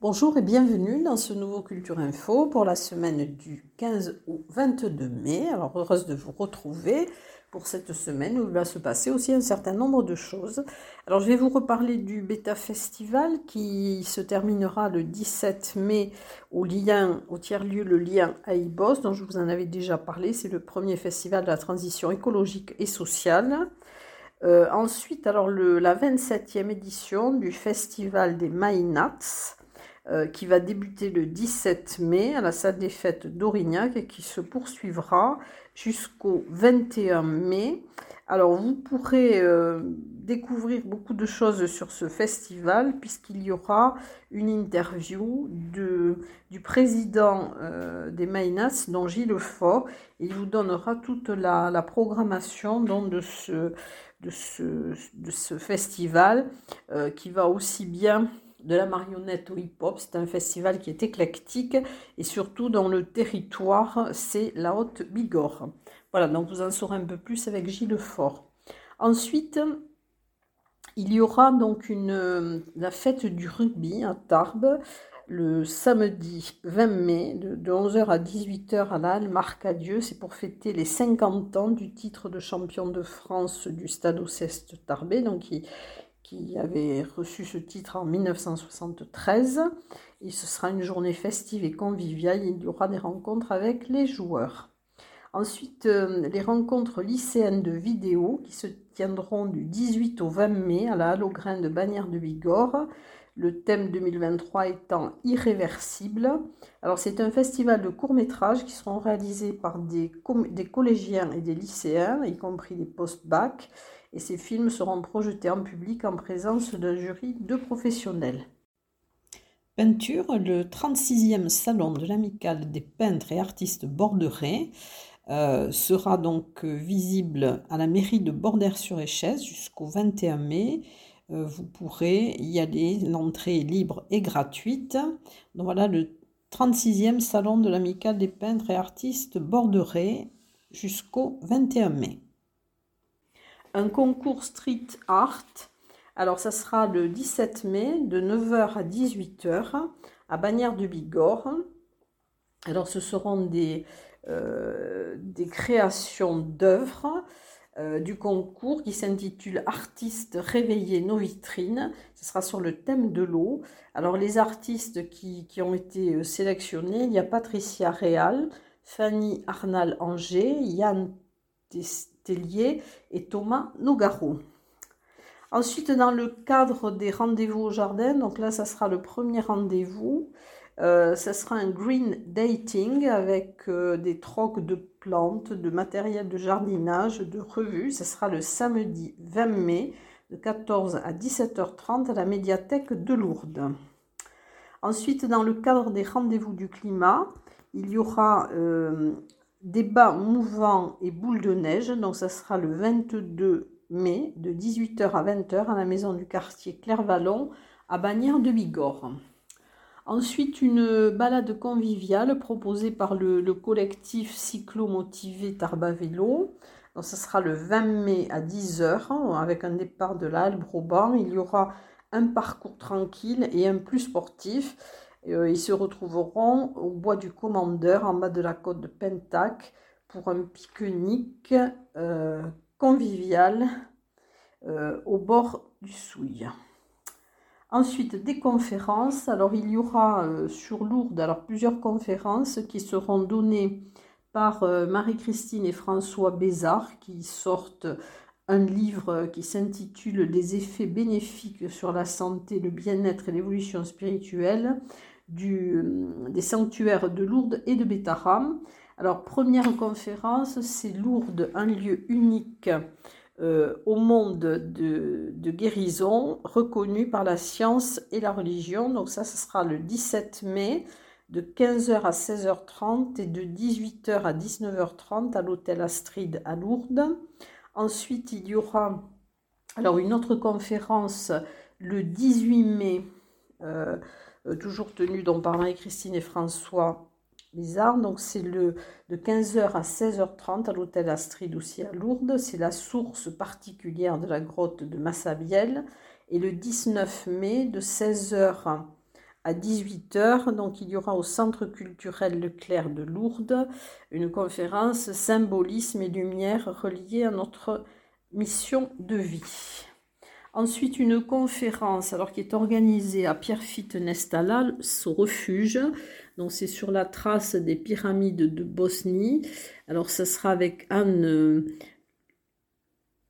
Bonjour et bienvenue dans ce nouveau Culture Info pour la semaine du 15 au 22 mai. Alors heureuse de vous retrouver pour cette semaine où il va se passer aussi un certain nombre de choses. Alors je vais vous reparler du Beta Festival qui se terminera le 17 mai au lien, au tiers-lieu Le Lien à Ibos, dont je vous en avais déjà parlé. C'est le premier festival de la transition écologique et sociale. Euh, ensuite, alors la 27e édition du Festival des Maïnats euh, qui va débuter le 17 mai à la salle des fêtes d'Aurignac et qui se poursuivra jusqu'au 21 mai. Alors vous pourrez euh, découvrir beaucoup de choses sur ce festival puisqu'il y aura une interview du président euh, des Mainas, dont Gilles Fort, il vous donnera toute la, programmation de ce festival qui va aussi bien de la marionnette au hip-hop. C'est un festival qui est éclectique et surtout dans le territoire, c'est la Haute-Bigorre. Voilà, donc vous en saurez un peu plus avec Gilles Fort. Ensuite, il y aura donc une, la fête du rugby à Tarbes le samedi 20 mai de, 11h à 18h à la Marcadieu. C'est pour fêter les 50 ans du titre de champion de France du Stade Oceste Tarbé. Qui avait reçu ce titre en 1973. Et ce sera une journée festive et conviviale. Il y aura des rencontres avec les joueurs. Ensuite, euh, les rencontres lycéennes de vidéo qui se tiendront du 18 au 20 mai à la Halograin de Bagnères de Bigorre. Le thème 2023 étant irréversible. Alors, c'est un festival de courts-métrages qui seront réalisés par des, des collégiens et des lycéens, y compris des post-bac et ces films seront projetés en public en présence d'un jury de professionnels. Peinture, le 36e salon de l'amicale des peintres et artistes borderais euh, sera donc visible à la mairie de Bordère-sur-Échesse jusqu'au 21 mai. Euh, vous pourrez y aller, l'entrée est libre et gratuite. Donc voilà le 36e salon de l'amicale des peintres et artistes borderais jusqu'au 21 mai un concours street art. Alors, ça sera le 17 mai de 9h à 18h à Bagnères de Bigorre. Alors, ce seront des, euh, créations d'œuvres euh, du concours qui s'intitule Artistes réveillés nos vitrines. Ce sera sur le thème de l'eau. Alors, les artistes qui, ont été euh, sélectionnés, il y a Patricia Réal, Fanny Arnal-Angers, Yann et Thomas Nogaro. Ensuite, dans le cadre des rendez-vous au jardin, donc là, ça sera le premier rendez-vous. Euh, ça sera un green dating avec euh, des trocs de plantes, de matériel de jardinage, de revues. Ce sera le samedi 20 mai de 14 à 17h30 à la médiathèque de Lourdes. Ensuite, dans le cadre des rendez-vous du climat, il y aura euh, débat mouvant et boule de neige. Donc ça sera le 22 mai de 18h à 20h à la maison du quartier Clairvallon à Bagnères de Bigorre. Ensuite, une balade conviviale proposée par le, collectif cyclo-motivé Tarba Vélo. Donc, ce sera le 20 mai à 10h avec un départ de la Halle Il y aura un parcours tranquille et un plus sportif. Euh, ils se retrouveront au bois du Commandeur, en bas de la côte de Pentac, pour un pique-nique euh, convivial euh, au bord du Souille. Ensuite, des conférences. Alors, il y aura sur Lourdes alors, plusieurs conférences qui seront données par Marie-Christine et François Bézard, qui sortent un livre qui s'intitule Les effets bénéfiques sur la santé, le bien-être et l'évolution spirituelle du, des sanctuaires de Lourdes et de Bétaram. Alors, première conférence, c'est Lourdes, un lieu unique euh, au monde de, de, guérison, reconnu par la science et la religion. Donc ça, ce sera le 17 mai de 15h à 16h30 et de 18h à 19h30 à l'hôtel Astrid à Lourdes. Ensuite, il y aura alors une autre conférence le 18 mai. Euh, euh, toujours tenu donc par Marie-Christine et François Bizarre. Donc c'est le de 15h à 16h30 à l'hôtel Astrid aussi à Lourdes. C'est la source particulière de la grotte de Massabielle. Et le 19 mai de 16h à 18h. Donc il y aura au Centre culturel Leclerc de Lourdes une conférence Symbolisme et lumière reliée à notre mission de vie. Ensuite, une conférence alors, qui est organisée à Pierrefitte Nestala, son refuge. Donc, c'est sur la trace des pyramides de Bosnie. Alors, ça sera avec Anne euh,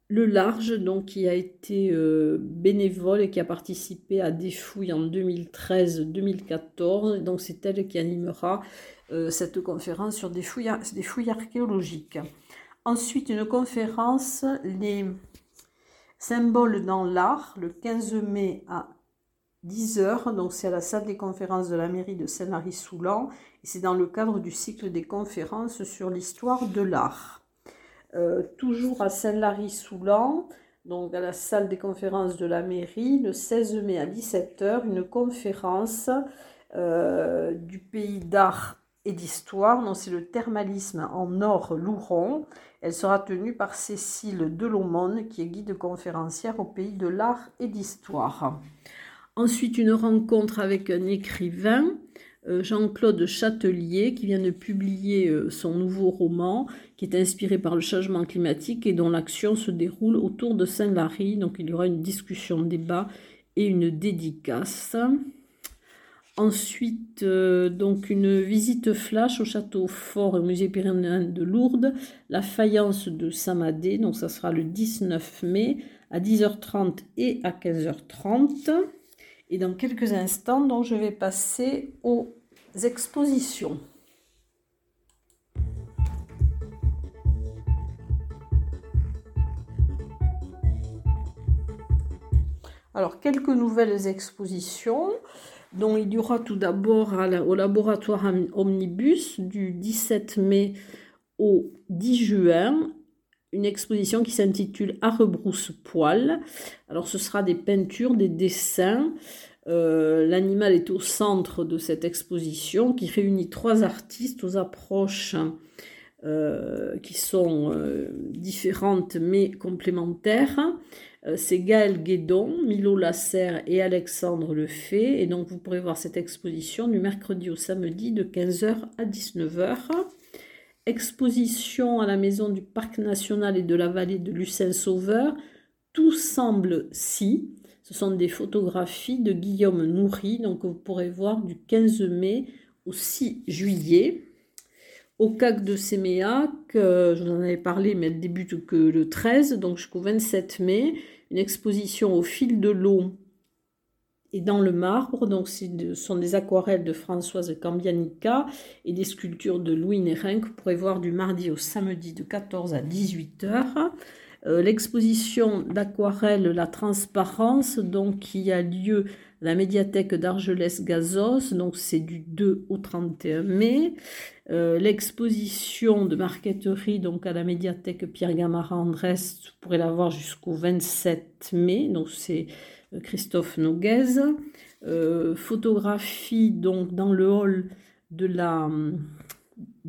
Le Large, donc, qui a été euh, bénévole et qui a participé à des fouilles en 2013-2014. Donc, c'est elle qui animera euh, cette conférence sur des fouilles, des fouilles archéologiques. Ensuite, une conférence, les Symbole dans l'art, le 15 mai à 10h. Donc, c'est à la salle des conférences de la mairie de Saint-Lary-Soulan. Et c'est dans le cadre du cycle des conférences sur l'histoire de l'art. Euh, toujours à Saint-Lary-Soulan, donc à la salle des conférences de la mairie, le 16 mai à 17h, une conférence euh, du pays d'art et d'histoire. C'est le thermalisme en or louron. Elle sera tenue par Cécile Delomone, qui est guide conférencière au pays de l'art et d'histoire. Ensuite, une rencontre avec un écrivain, euh, Jean-Claude Châtelier, qui vient de publier euh, son nouveau roman, qui est inspiré par le changement climatique et dont l'action se déroule autour de Saint-Lary. Donc, il y aura une discussion, débat et une dédicace. Ensuite, euh, donc une visite flash au château fort et au musée pyrénéen de Lourdes, la faïence de Samadé, donc ça sera le 19 mai à 10h30 et à 15h30. Et dans quelques instants, donc, je vais passer aux expositions. Alors, quelques nouvelles expositions dont il y aura tout d'abord au laboratoire Omnibus du 17 mai au 10 juin une exposition qui s'intitule À rebrousse-poil. Alors ce sera des peintures, des dessins. Euh, l'animal est au centre de cette exposition qui réunit trois artistes aux approches euh, qui sont euh, différentes mais complémentaires. Euh, c'est Gaël Guédon, Milo Lasserre et Alexandre Lefay. Et donc, vous pourrez voir cette exposition du mercredi au samedi de 15h à 19h. Exposition à la maison du Parc national et de la vallée de Lucin-Sauveur. Tout semble si. Ce sont des photographies de Guillaume Nourri, donc vous pourrez voir du 15 mai au 6 juillet. Au CAC de Séméac, je vous en avais parlé, mais elle débute que le 13, donc jusqu'au 27 mai, une exposition au fil de l'eau et dans le marbre. Donc, ce sont des aquarelles de Françoise Cambianica et des sculptures de Louis Nérin que vous pourrez voir du mardi au samedi de 14 à 18 h euh, L'exposition d'aquarelle La Transparence, donc qui a lieu la médiathèque d'Argelès-Gazos, donc c'est du 2 au 31 mai. Euh, l'exposition de marqueterie donc à la médiathèque Pierre Gamara Andrest, vous pourrez la voir jusqu'au 27 mai, donc c'est euh, Christophe Noguez. Euh, photographie donc dans le hall de la,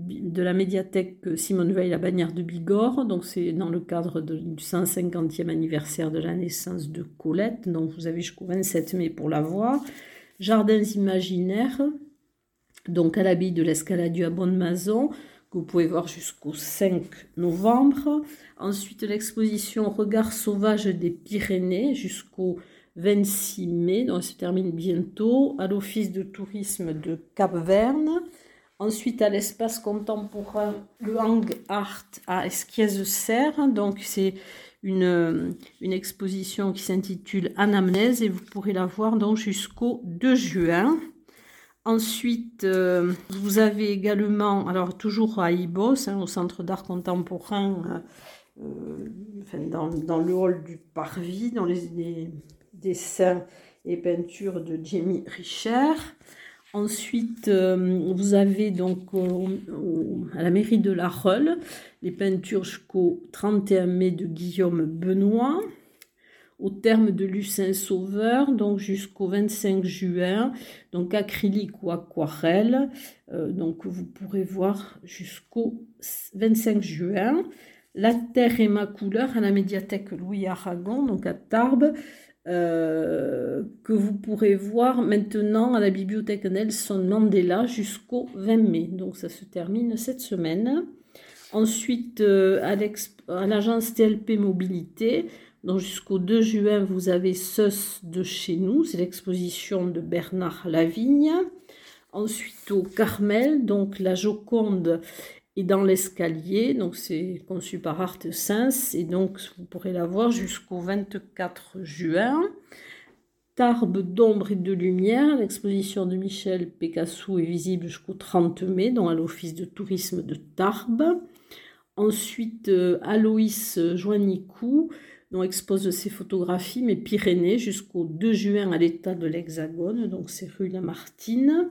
de la médiathèque Simone Veil à Bagnères de Bigorre, donc c'est dans le cadre du 150e anniversaire de la naissance de Colette, donc vous avez jusqu'au 27 mai pour la voir. Jardins imaginaires, donc à l'abbaye de l'Escaladieu à Bonne-Maison, que vous pouvez voir jusqu'au 5 novembre. Ensuite, l'exposition Regards sauvages des Pyrénées jusqu'au 26 mai, donc ça se termine bientôt, à l'Office de tourisme de Cap-Verne. Ensuite, à l'espace contemporain, le Hang Art à Esquies-Serre. Donc, c'est une, exposition qui s'intitule Anamnèse et vous pourrez la voir jusqu'au 2 juin. Ensuite, euh, vous avez également, alors toujours à Ibos, hein, au Centre d'art contemporain, euh, euh, dans, le hall du Parvis, dans les, dessins et peintures de Jamie Richer. Ensuite, vous avez donc à la mairie de La Reule les peintures jusqu'au 31 mai de Guillaume Benoît au terme de Lucin Sauveur, donc jusqu'au 25 juin, donc acrylique ou aquarelle. Euh, donc vous pourrez voir jusqu'au 25 juin. La terre et ma couleur à la médiathèque Louis Aragon, donc à Tarbes. Euh, que vous pourrez voir maintenant à la bibliothèque Nelson Mandela jusqu'au 20 mai. Donc ça se termine cette semaine. Ensuite, euh, à l'agence TLP Mobilité, donc jusqu'au 2 juin, vous avez CES de chez nous, c'est l'exposition de Bernard Lavigne. Ensuite, au Carmel, donc la Joconde est dans l'escalier, donc c'est conçu par Art Sens, et donc vous pourrez la voir jusqu'au 24 juin. Tarbes d'ombre et de lumière, l'exposition de Michel Picasso est visible jusqu'au 30 mai, dans l'office de tourisme de Tarbes. Ensuite, euh, Aloïs Joannicou, dont expose ses photographies, mais Pyrénées, jusqu'au 2 juin à l'état de l'Hexagone, donc c'est rue Lamartine.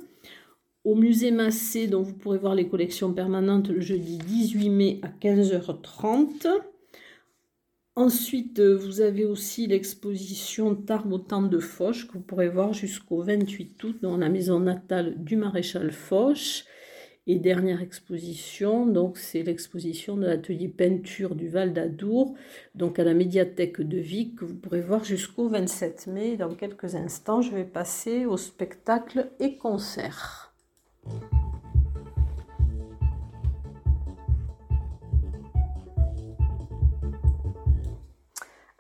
Au musée Massé, dont vous pourrez voir les collections permanentes le jeudi 18 mai à 15h30. Ensuite, vous avez aussi l'exposition Tarbes au temps de Foch, que vous pourrez voir jusqu'au 28 août dans la maison natale du maréchal Foch. Et dernière exposition, donc c'est l'exposition de l'atelier peinture du Val d'Adour, donc à la médiathèque de Vic, que vous pourrez voir jusqu'au 27 mai. Dans quelques instants, je vais passer au spectacle et concert.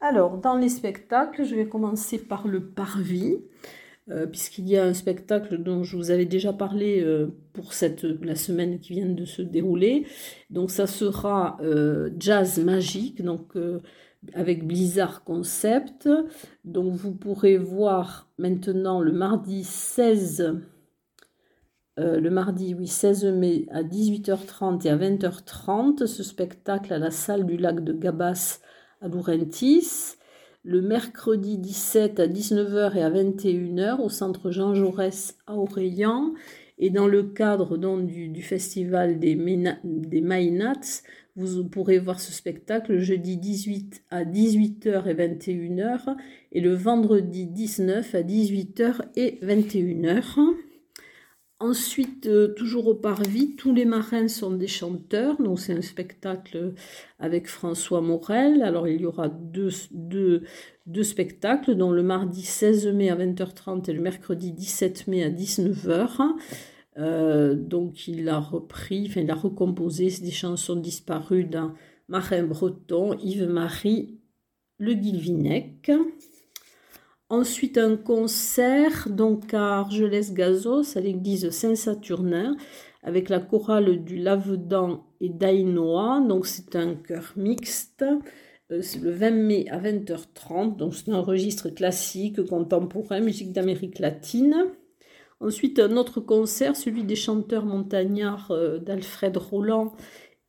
Alors, dans les spectacles, je vais commencer par le parvis. Euh, puisqu'il y a un spectacle dont je vous avais déjà parlé euh, pour cette, la semaine qui vient de se dérouler. Donc ça sera euh, Jazz Magique, donc avec Blizzard Concept. Donc vous pourrez voir maintenant le mardi 16 le mardi oui, 16 mai à 18h30 et à 20h30 ce spectacle à la salle du lac de Gabas à Lourentis le mercredi 17 à 19h et à 21h au centre Jean Jaurès à Aurélien. Et dans le cadre donc, du, festival des, Maïnats, vous pourrez voir ce spectacle le jeudi 18 à 18h et 21h et le vendredi 19 à 18h et 21h. Ensuite, euh, toujours au Parvis, tous les marins sont des chanteurs. Donc, c'est un spectacle avec François Morel. Alors, il y aura deux, spectacles, dont le mardi 16 mai à 20h30 et le mercredi 17 mai à 19h. Euh, donc, il a repris, enfin, il a recomposé des chansons disparues d'un marin breton, Yves-Marie Le Guilvinec. Ensuite, un concert donc à Argelès-Gazos, à l'église Saint-Saturnin, avec la chorale du Lavedan et d'Ainoa. Donc, c'est un chœur mixte. Euh, c'est le 20 mai à 20h30. Donc, c'est un registre classique, contemporain, musique d'Amérique latine. Ensuite, un autre concert, celui des chanteurs montagnards euh, d'Alfred Roland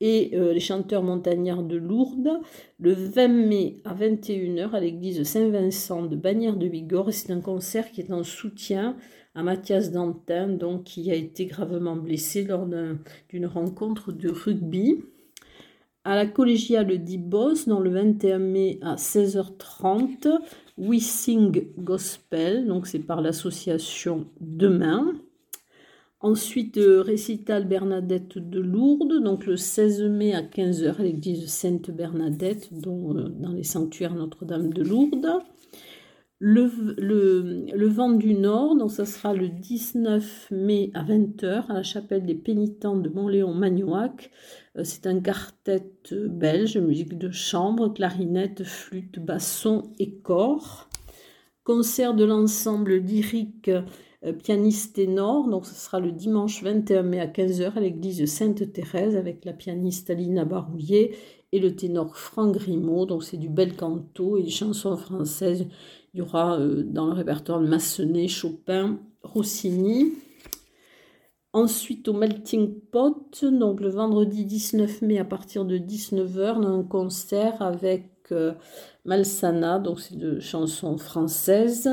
et euh, les chanteurs montagnards de Lourdes le 20 mai à 21h à l'église Saint-Vincent de Bagnères de Bigorre. C'est un concert qui est en soutien à Mathias Dantin, donc, qui a été gravement blessé lors d'une rencontre de rugby. À la collégiale d'Ibos, dans le 21 mai à 16h30, We Sing Gospel, donc c'est par l'association Demain. Ensuite, euh, récital Bernadette de Lourdes, donc le 16 mai à 15h à l'église Sainte Bernadette, dont, euh, dans les sanctuaires Notre-Dame de Lourdes. Le, vent du Nord, donc ça sera le 19 mai à 20h à la chapelle des pénitents de Montléon-Magnoac. Euh, c'est un quartet belge, musique de chambre, clarinette, flûte, basson et corps. Concert de l'ensemble lyrique pianiste ténor. Donc ce sera le dimanche 21 mai à 15h à l'église Sainte-Thérèse avec la pianiste Alina Barouillet et le ténor Franck Grimaud. Donc c'est du bel canto et des chansons françaises. Il y aura euh, dans le répertoire Massenet, Chopin, Rossini. Ensuite, au Melting Pot, donc le vendredi 19 mai à partir de 19h, on a un concert avec euh, Malsana, donc c'est de chansons françaises.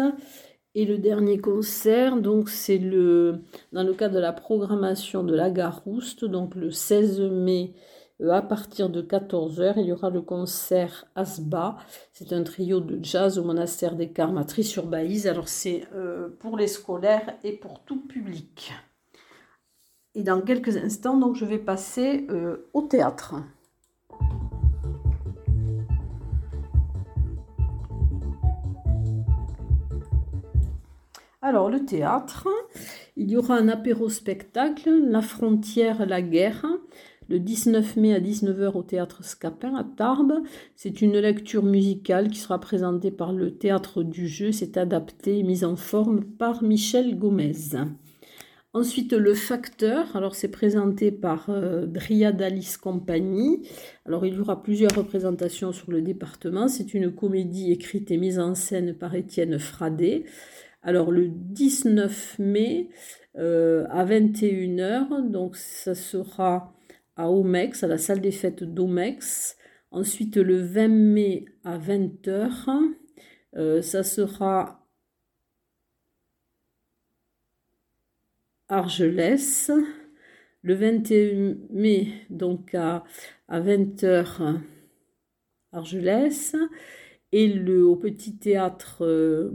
Et le dernier concert, donc c'est le dans le cadre de la programmation de la Garouste, donc le 16 mai euh, à partir de 14h, il y aura le concert Asba. C'est un trio de jazz au monastère des à sur baïse Alors c'est euh, pour les scolaires et pour tout public. Et dans quelques instants, donc je vais passer euh, au théâtre. Alors, le théâtre, il y aura un apéro-spectacle, La frontière, la guerre, le 19 mai à 19h au théâtre Scapin à Tarbes. C'est une lecture musicale qui sera présentée par le théâtre du jeu. C'est adapté et mis en forme par Michel Gomez. Ensuite, le facteur, alors c'est présenté par euh, Dryadalis Compagnie. Alors il y aura plusieurs représentations sur le département. C'est une comédie écrite et mise en scène par Étienne Fradet. Alors le 19 mai euh, à 21h, donc ça sera à Omex, à la salle des fêtes d'Omex. Ensuite le 20 mai à 20h, euh, ça sera Argelès. Le 21 mai, donc à, à 20h, Argelès. Et le, au petit théâtre, euh,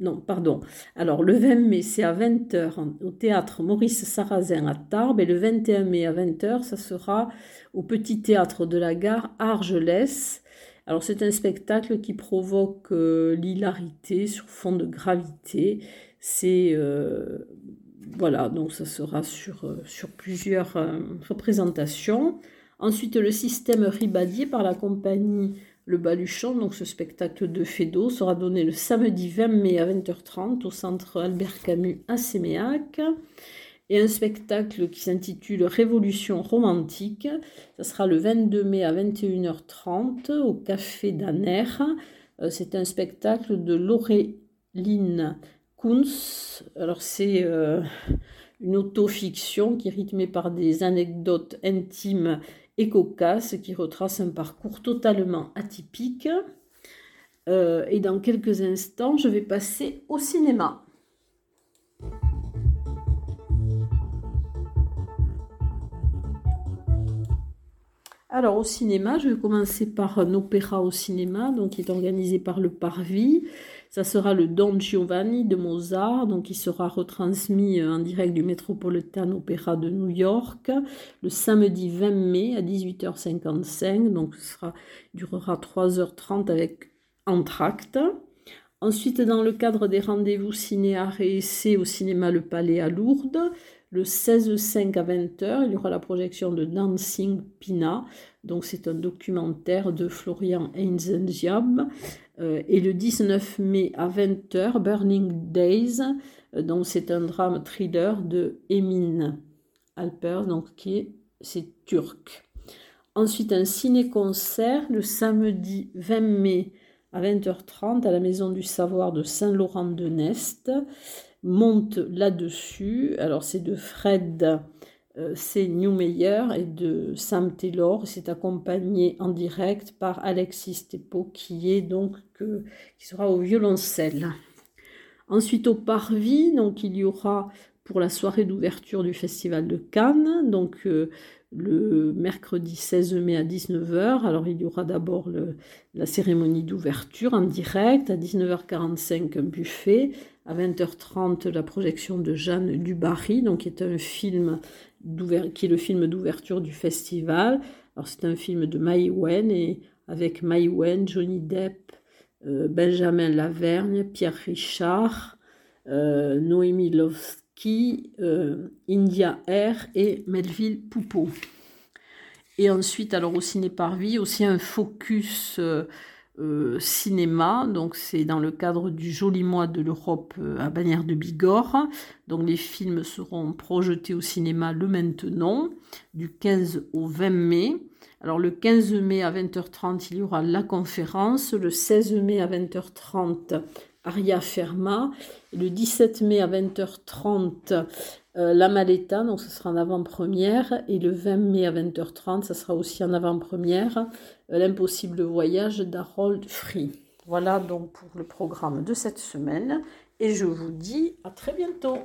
non, pardon. Alors, le 20 mai, c'est à 20h au théâtre Maurice Sarrazin à Tarbes. Et le 21 mai à 20h, ça sera au petit théâtre de la gare Argelès. Alors, c'est un spectacle qui provoque euh, l'hilarité sur fond de gravité. C'est euh, voilà, donc ça sera sur, euh, sur plusieurs représentations. Ensuite, le système ribadier par la compagnie Le Baluchon, donc ce spectacle de Fédo, sera donné le samedi 20 mai à 20h30 au centre Albert Camus à Séméac. Et un spectacle qui s'intitule Révolution romantique, ça sera le 22 mai à 21h30 au Café d'Aner. Euh, c'est un spectacle de Laureline Kunz. Alors c'est euh, une autofiction qui est rythmée par des anecdotes intimes et cocasses qui retrace un parcours totalement atypique. Euh, et dans quelques instants, je vais passer au cinéma. Alors au cinéma, je vais commencer par un opéra au cinéma, donc qui est organisé par le Parvis. Ça sera le Don Giovanni de Mozart, donc qui sera retransmis euh, en direct du Metropolitan Opera de New York le samedi 20 mai à 18h55. Donc ce durera 3h30 avec entracte. Ensuite, dans le cadre des rendez-vous cinéaires et essais au cinéma Le Palais à Lourdes, le 16-5 à 20h, il y aura la projection de Dancing Pina. Donc c'est un documentaire de Florian Einzenziab. Euh, et le 19 mai à 20h, Burning Days. Euh, donc c'est un drame thriller de Emin Alpers, donc qui est c'est turc. Ensuite un ciné-concert le samedi 20 mai à 20h30 à la Maison du Savoir de Saint-Laurent-de-Nest monte là-dessus. Alors c'est de Fred euh, C. Newmeyer et de Sam Taylor. C'est accompagné en direct par Alexis Tepo qui donc qui sera au violoncelle. Ensuite au Parvis, donc il y aura pour la soirée d'ouverture du Festival de Cannes, euh, le mercredi 16 mai à 19h. Alors il y aura d'abord la cérémonie d'ouverture en direct, à 19h45 un buffet, à 20h30 la projection de Jeanne Dubarry, donc qui est un film qui est le film d'ouverture du festival. Alors c'est un film de Mai Wen et avec Mai Wen, Johnny Depp, euh, Benjamin Lavergne, Pierre Richard, euh, Noémie Lovski, euh, India Air et Melville Poupeau. Et ensuite, alors au Ciné Parvis, aussi un focus euh, cinéma. Donc c'est dans le cadre du joli mois de l'Europe euh, à Bagnères de Bigorre. Donc les films seront projetés au cinéma le maintenant, du 15 au 20 mai. Alors le 15 mai à 20h30, il y aura la conférence. Le 16 mai à 20h30, Aria Ferma. le 17 mai à 20h30, euh, La Maleta, donc ce sera en avant-première. Et le 20 mai à 20h30, ça sera aussi en avant-première. Euh, L'impossible voyage d'Harold Free. Voilà donc pour le programme de cette semaine. Et je vous dis à très bientôt.